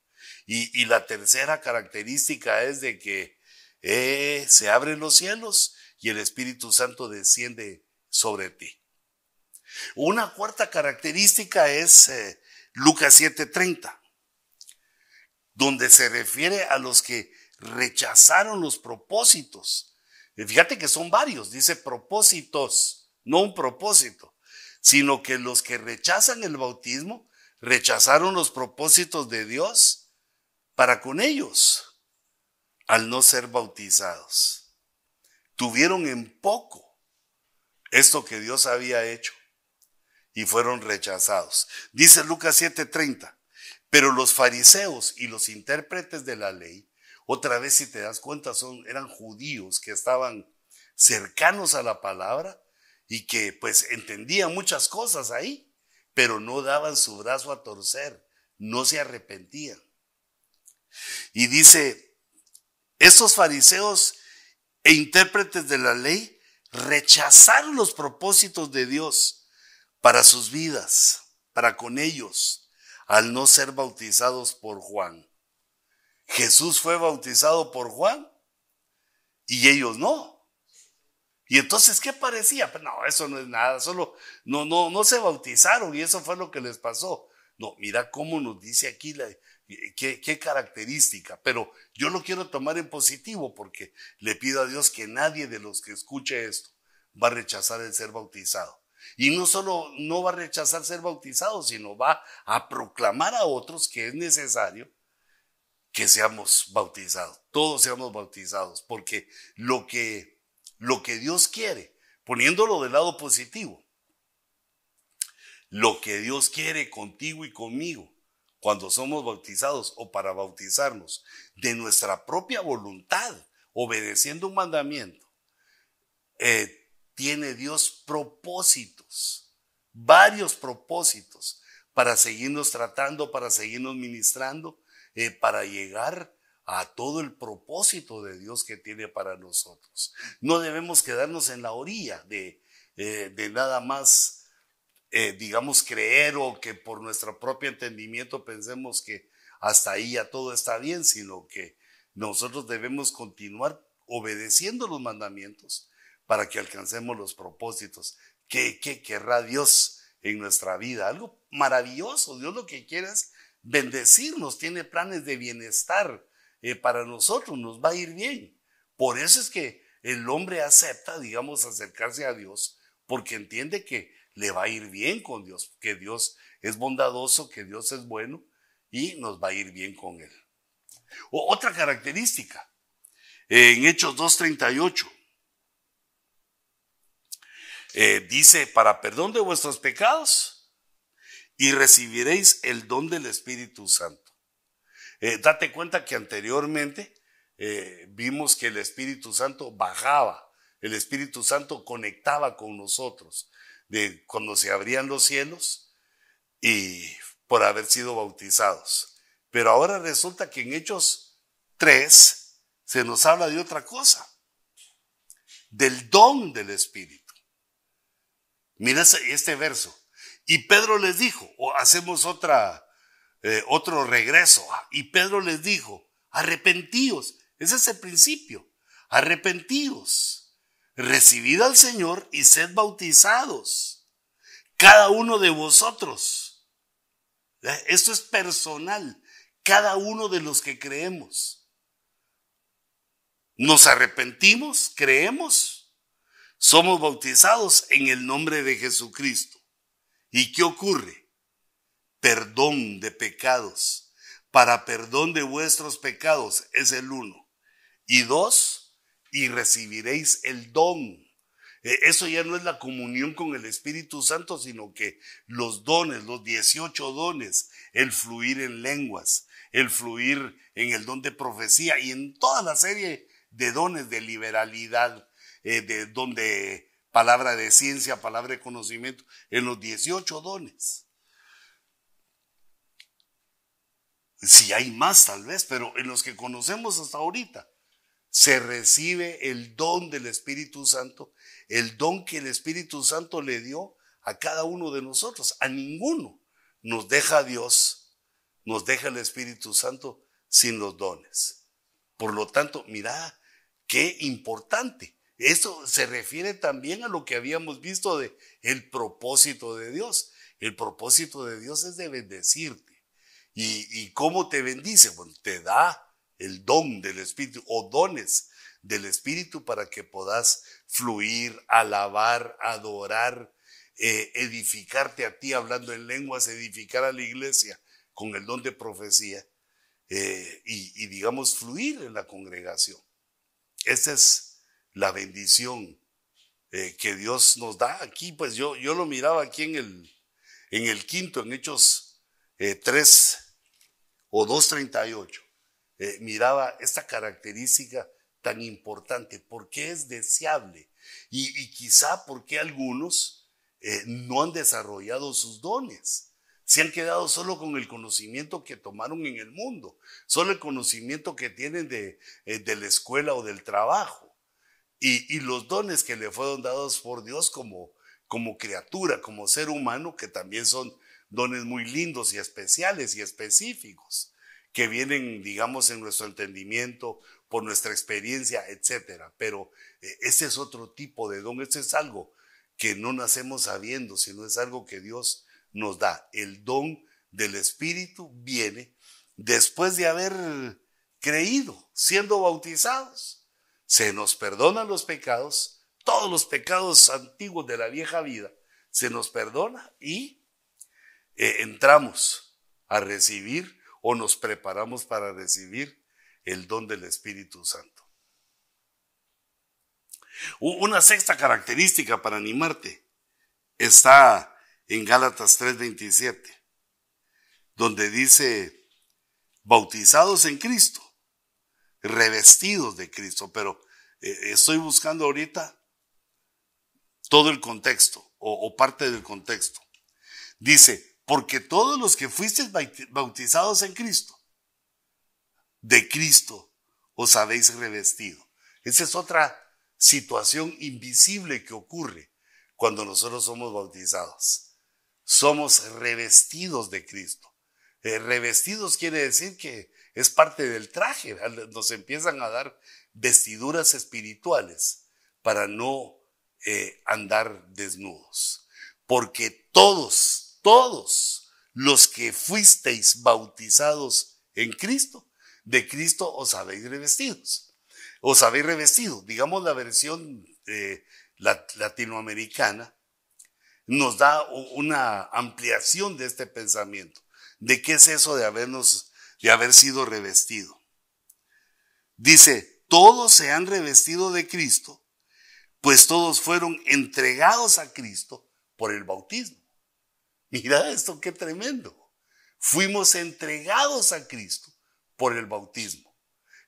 Y, la tercera característica es de que eh, se abren los cielos y el Espíritu Santo desciende sobre ti. Una cuarta característica es eh, Lucas 7:30, donde se refiere a los que rechazaron los propósitos. fíjate que son varios, dice propósitos, no un propósito, sino que los que rechazan el bautismo rechazaron los propósitos de Dios para con ellos al no ser bautizados. Tuvieron en poco esto que Dios había hecho y fueron rechazados. Dice Lucas 7:30, pero los fariseos y los intérpretes de la ley, otra vez si te das cuenta, son, eran judíos que estaban cercanos a la palabra y que pues entendían muchas cosas ahí, pero no daban su brazo a torcer, no se arrepentían. Y dice, estos fariseos e intérpretes de la ley rechazaron los propósitos de Dios para sus vidas, para con ellos, al no ser bautizados por Juan. Jesús fue bautizado por Juan y ellos no. Y entonces, ¿qué parecía? Pues no, eso no es nada, solo no, no, no se bautizaron y eso fue lo que les pasó. No, mira cómo nos dice aquí la, qué, qué característica, pero yo lo quiero tomar en positivo porque le pido a Dios que nadie de los que escuche esto va a rechazar el ser bautizado. Y no solo no va a rechazar ser bautizado, sino va a proclamar a otros que es necesario que seamos bautizados, todos seamos bautizados, porque lo que, lo que Dios quiere, poniéndolo del lado positivo, lo que Dios quiere contigo y conmigo cuando somos bautizados o para bautizarnos de nuestra propia voluntad, obedeciendo un mandamiento, eh, tiene Dios propósitos, varios propósitos para seguirnos tratando, para seguirnos ministrando, eh, para llegar a todo el propósito de Dios que tiene para nosotros. No debemos quedarnos en la orilla de, eh, de nada más, eh, digamos, creer o que por nuestro propio entendimiento pensemos que hasta ahí ya todo está bien, sino que nosotros debemos continuar obedeciendo los mandamientos para que alcancemos los propósitos. ¿Qué, querrá Dios en nuestra vida? Algo maravilloso. Dios lo que quiere es bendecirnos, tiene planes de bienestar eh, para nosotros, nos va a ir bien. Por eso es que el hombre acepta, digamos, acercarse a Dios, porque entiende que le va a ir bien con Dios, que Dios es bondadoso, que Dios es bueno y nos va a ir bien con Él. otra característica, en Hechos 2.38, eh, dice, para perdón de vuestros pecados y recibiréis el don del Espíritu Santo. Eh, date cuenta que anteriormente eh, vimos que el Espíritu Santo bajaba, el Espíritu Santo conectaba con nosotros, de cuando se abrían los cielos y por haber sido bautizados. Pero ahora resulta que en Hechos 3 se nos habla de otra cosa, del don del Espíritu. Mira este verso. Y Pedro les dijo, o hacemos otra, eh, otro regreso. Y Pedro les dijo, arrepentíos. Ese es el principio. Arrepentíos. Recibid al Señor y sed bautizados. Cada uno de vosotros. Eh, esto es personal. Cada uno de los que creemos. Nos arrepentimos, creemos somos bautizados en el nombre de Jesucristo. ¿Y qué ocurre? Perdón de pecados. Para perdón de vuestros pecados es el uno. Y dos, y recibiréis el don. Eh, eso ya no es la comunión con el Espíritu Santo, sino que los dones, los 18 dones, el fluir en lenguas, el fluir en el don de profecía y en toda la serie de dones de liberalidad, eh, de donde palabra de ciencia, palabra de conocimiento, en los 18 dones. Si hay más tal vez, pero en los que conocemos hasta ahorita, se recibe el don del Espíritu Santo, el don que el Espíritu Santo le dio a cada uno de nosotros. A ninguno nos deja Dios, nos deja el Espíritu Santo sin los dones. Por lo tanto, mira, qué importante. Esto se refiere también a lo que habíamos visto de el propósito de Dios. El propósito de Dios es de bendecirte. ¿Y, y cómo te bendice? Bueno, te da el don del Espíritu o dones del Espíritu para que puedas fluir, alabar, adorar, eh, edificarte a ti hablando en lenguas, edificar a la iglesia con el don de profecía eh, y, digamos fluir en la congregación. Esa es la bendición eh, que Dios nos da aquí. Pues yo, yo lo miraba aquí en el, en el quinto, en Hechos 3 o 2.38. Eh, miraba esta característica tan importante, porque es deseable y, quizá porque algunos eh, no han desarrollado sus dones. Se han quedado solo con el conocimiento que tomaron en el mundo, solo el conocimiento que tienen de, eh, de la escuela o del trabajo. Y, los dones que le fueron dados por Dios como, como criatura, como ser humano, que también son dones muy lindos y especiales y específicos que vienen, digamos, en nuestro entendimiento, por nuestra experiencia, etcétera. Pero eh, ese es otro tipo de don, ese es algo que no nacemos sabiendo, sino es algo que Dios nos da. El don del Espíritu viene después de haber creído, siendo bautizados. Se nos perdonan los pecados, todos los pecados antiguos de la vieja vida, se nos perdona y eh, entramos a recibir o nos preparamos para recibir el don del Espíritu Santo. Una sexta característica para animarte está en Gálatas 3:27, donde dice, bautizados en Cristo, revestidos de Cristo, pero eh, estoy buscando ahorita todo el contexto o parte del contexto. Dice, porque todos los que fuisteis bautizados en Cristo, de Cristo os habéis revestido. Esa es otra situación invisible que ocurre cuando nosotros somos bautizados. Somos revestidos de Cristo. Eh, revestidos quiere decir que es parte del traje. Nos empiezan a dar vestiduras espirituales para no eh, andar desnudos. Porque todos todos los que fuisteis bautizados en Cristo, de Cristo os habéis revestidos. Os habéis revestido. Digamos la versión eh, latinoamericana nos da una ampliación de este pensamiento. ¿De qué es eso de habernos, de haber sido revestido? Dice, todos se han revestido de Cristo, pues todos fueron entregados a Cristo por el bautismo. Mira esto, qué tremendo. Fuimos entregados a Cristo por el bautismo.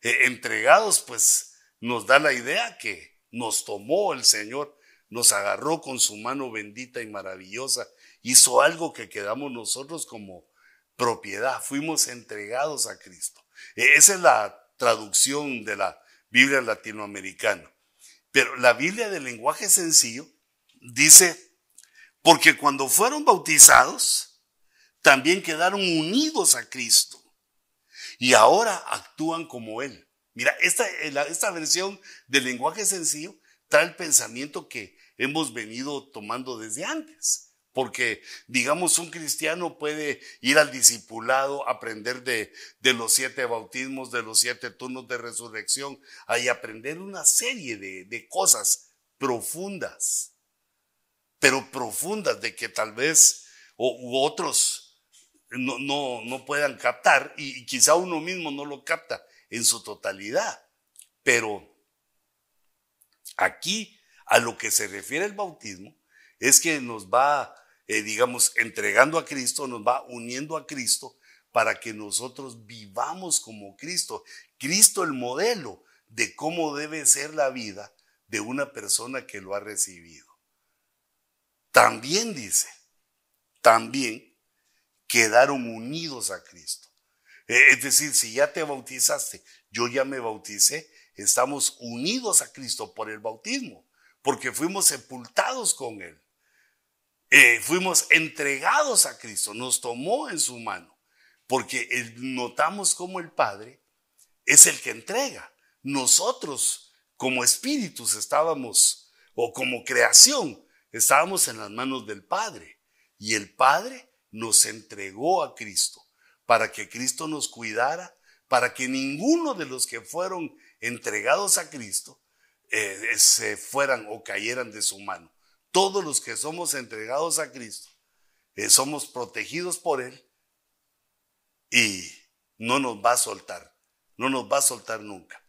Eh, entregados, pues, nos da la idea que nos tomó el Señor, nos agarró con su mano bendita y maravillosa, hizo algo que quedamos nosotros como propiedad, fuimos entregados a Cristo. Eh, esa es la traducción de la Biblia latinoamericana. Pero la Biblia del lenguaje sencillo dice porque cuando fueron bautizados, también quedaron unidos a Cristo. Y ahora actúan como Él. Mira, esta, esta versión del lenguaje sencillo trae el pensamiento que hemos venido tomando desde antes. Porque, digamos, un cristiano puede ir al discipulado, aprender de, los siete bautismos, de los siete turnos de resurrección, y aprender una serie de, cosas profundas pero profundas de que tal vez u otros no, no, no puedan captar y, quizá uno mismo no lo capta en su totalidad. Pero aquí A lo que se refiere el bautismo es que nos va, eh, digamos, entregando a Cristo, nos va uniendo a Cristo para que nosotros vivamos como Cristo. Cristo el modelo de cómo debe ser la vida de una persona que lo ha recibido. También dice, también quedaron unidos a Cristo. Eh, es decir, si ya te bautizaste, yo ya me bauticé, estamos unidos a Cristo por el bautismo, porque fuimos sepultados con Él. Eh, fuimos entregados a Cristo, nos tomó en su mano, porque notamos como el Padre es el que entrega. Nosotros como espíritus estábamos, o como creación, estábamos en las manos del Padre. Y el Padre nos entregó a Cristo para que Cristo nos cuidara, para que ninguno de los que fueron entregados a Cristo eh, se fueran o cayeran de su mano. Todos los que somos entregados a Cristo eh, somos protegidos por Él y no nos va a soltar, no nos va a soltar nunca.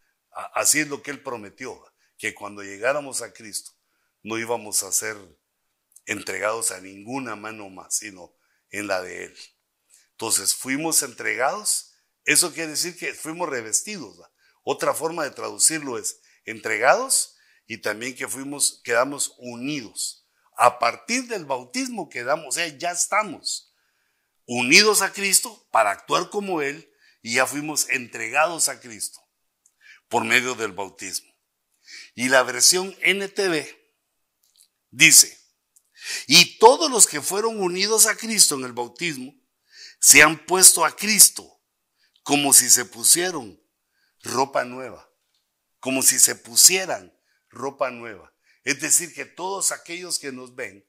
Así es lo que Él prometió, que cuando llegáramos a Cristo no íbamos a ser entregados a ninguna mano más, sino en la de Él. Entonces fuimos entregados, eso quiere decir que fuimos revestidos. Otra forma de traducirlo es entregados y también que fuimos, quedamos unidos. A partir del bautismo quedamos, o ya estamos unidos a Cristo para actuar como Él y ya fuimos entregados a Cristo por medio del bautismo. Y la versión NTV dice, y todos los que fueron unidos a Cristo en el bautismo, se han puesto a Cristo como si se pusieron ropa nueva, como si se pusieran ropa nueva. Es decir, que todos aquellos que nos ven,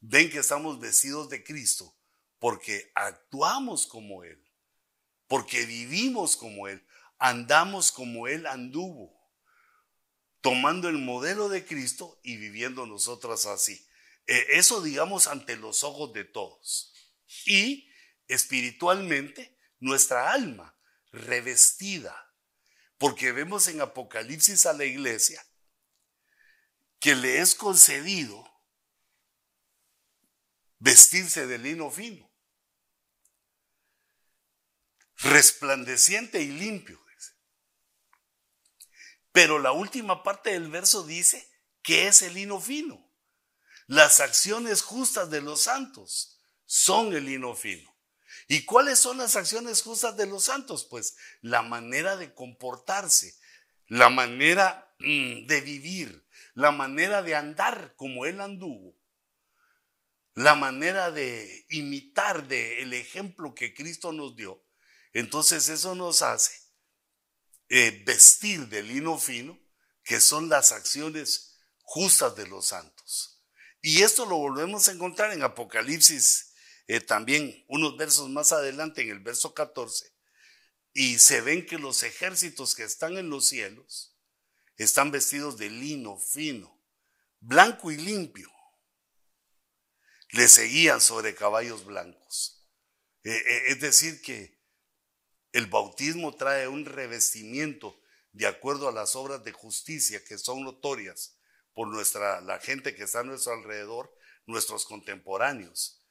ven que estamos vestidos de Cristo porque actuamos como Él, porque vivimos como Él, andamos como Él anduvo, tomando el modelo de Cristo y viviendo nosotros así. Eh, eso digamos ante los ojos de todos. Y espiritualmente nuestra alma revestida. Porque vemos en Apocalipsis a la iglesia que le es concedido vestirse de lino fino, resplandeciente y limpio. Pero la última parte del verso dice que es el lino fino. Las acciones justas de los santos son el lino fino. ¿Y cuáles son las acciones justas de los santos? Pues la manera de comportarse, la manera mm, de vivir, la manera de andar como Él anduvo, la manera de imitar de el ejemplo que Cristo nos dio. Entonces eso nos hace eh, vestir de lino fino, que son las acciones justas de los santos. Y esto lo volvemos a encontrar en Apocalipsis eh, también unos versos más adelante, en el verso 14, y se ven que los ejércitos que están en los cielos están vestidos de lino fino, blanco y limpio. Le seguían sobre caballos blancos. Eh, eh, es decir, que el bautismo trae un revestimiento de acuerdo a las obras de justicia que son notorias por nuestra, la gente que está a nuestro alrededor, nuestros contemporáneos.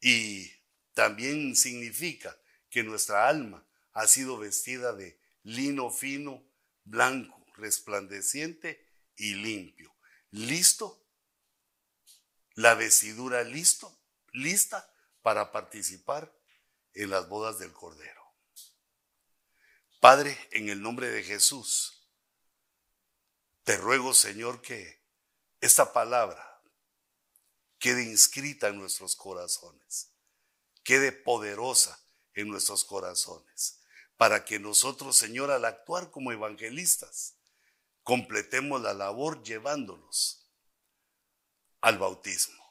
Y también significa que nuestra alma ha sido vestida de lino fino, blanco, resplandeciente y limpio. ¿Listo? La vestidura listo, lista para participar en las bodas del Cordero. Padre, en el nombre de Jesús, te ruego, Señor, que esta palabra quede inscrita en nuestros corazones, quede poderosa en nuestros corazones, para que nosotros, Señor, al actuar como evangelistas, completemos la labor llevándolos al bautismo,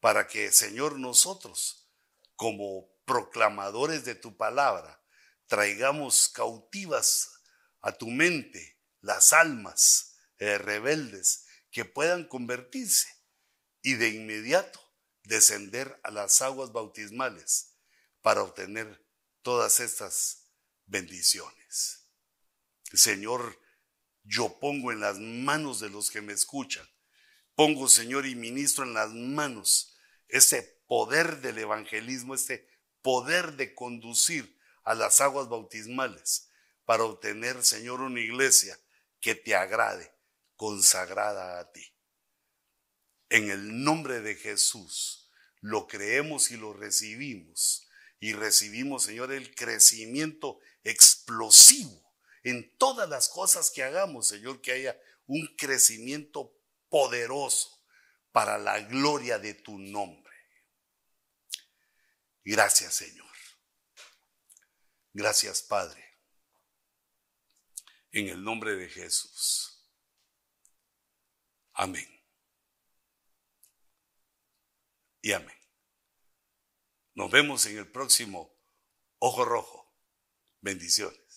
para que, Señor, nosotros, como proclamadores de tu palabra, traigamos cautivas a tu mente las almas eh, rebeldes que puedan convertirse y de inmediato descender a las aguas bautismales para obtener todas estas bendiciones. Señor, yo pongo en las manos de los que me escuchan pongo, Señor, y ministro en las manos ese poder del evangelismo, este poder de conducir a las aguas bautismales para obtener, Señor, una iglesia que te agrade, consagrada a ti. En el nombre de Jesús lo creemos y lo recibimos. Y recibimos, Señor, el crecimiento explosivo en todas las cosas que hagamos, Señor, que haya un crecimiento poderoso para la gloria de tu nombre. Gracias, Señor. Gracias, Padre. En el nombre de Jesús. Amén. Y amén. Nos vemos en el próximo Ojo Rojo. Bendiciones.